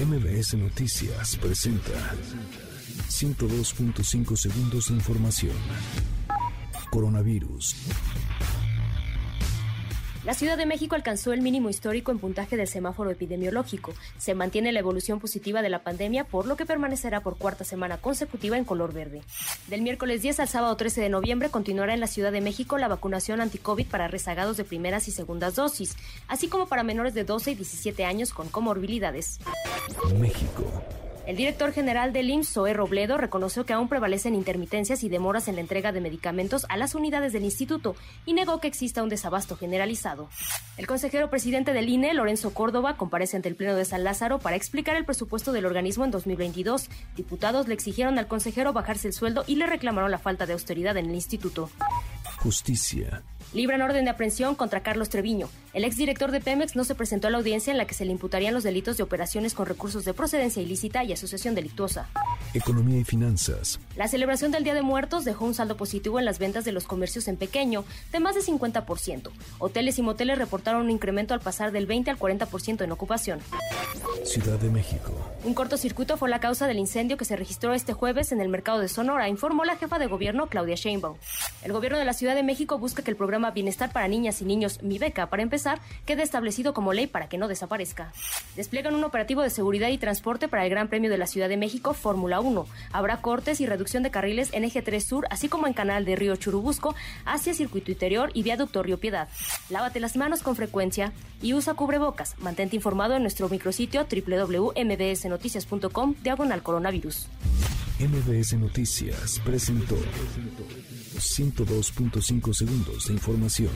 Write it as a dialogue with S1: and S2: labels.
S1: MBS Noticias presenta 102.5 segundos de información. Coronavirus.
S2: La Ciudad de México alcanzó el mínimo histórico en puntaje del semáforo epidemiológico. Se mantiene la evolución positiva de la pandemia, por lo que permanecerá por cuarta semana consecutiva en color verde. Del miércoles 10 al sábado 13 de noviembre continuará en la Ciudad de México la vacunación anti-COVID para rezagados de primeras y segundas dosis, así como para menores de 12 y 17 años con comorbilidades.
S1: México.
S2: El director general del IMSS, Zoe Robledo, reconoció que aún prevalecen intermitencias y demoras en la entrega de medicamentos a las unidades del instituto y negó que exista un desabasto generalizado. El consejero presidente del INE, Lorenzo Córdoba, comparece ante el Pleno de San Lázaro para explicar el presupuesto del organismo en 2022. Diputados le exigieron al consejero bajarse el sueldo y le reclamaron la falta de austeridad en el instituto.
S1: Justicia.
S2: Libran orden de aprehensión contra Carlos Treviño. El exdirector de Pemex no se presentó a la audiencia en la que se le imputarían los delitos de operaciones con recursos de procedencia ilícita y asociación delictuosa.
S1: Economía y finanzas.
S2: La celebración del Día de Muertos dejó un saldo positivo en las ventas de los comercios en pequeño de más de 50%. Hoteles y moteles reportaron un incremento al pasar del 20 al 40% en ocupación.
S1: Ciudad de México.
S2: Un cortocircuito fue la causa del incendio que se registró este jueves en el mercado de Sonora, informó la jefa de gobierno Claudia Sheinbaum. El gobierno de la Ciudad de México busca que el programa Bienestar para Niñas y Niños, Mi Beca, para empezar, quede establecido como ley para que no desaparezca. Despliegan un operativo de seguridad y transporte para el Gran Premio de la Ciudad de México Fórmula 1. Habrá cortes y reducción de carriles en Eje 3 Sur, así como en Canal de Río Churubusco, hacia Circuito Interior y Viaducto Río Piedad. Lávate las manos con frecuencia y usa cubrebocas. Mantente informado en nuestro micrositio www.mbsnoticias.com diagonal coronavirus.
S1: MBS Noticias presentó 102.5 segundos de información.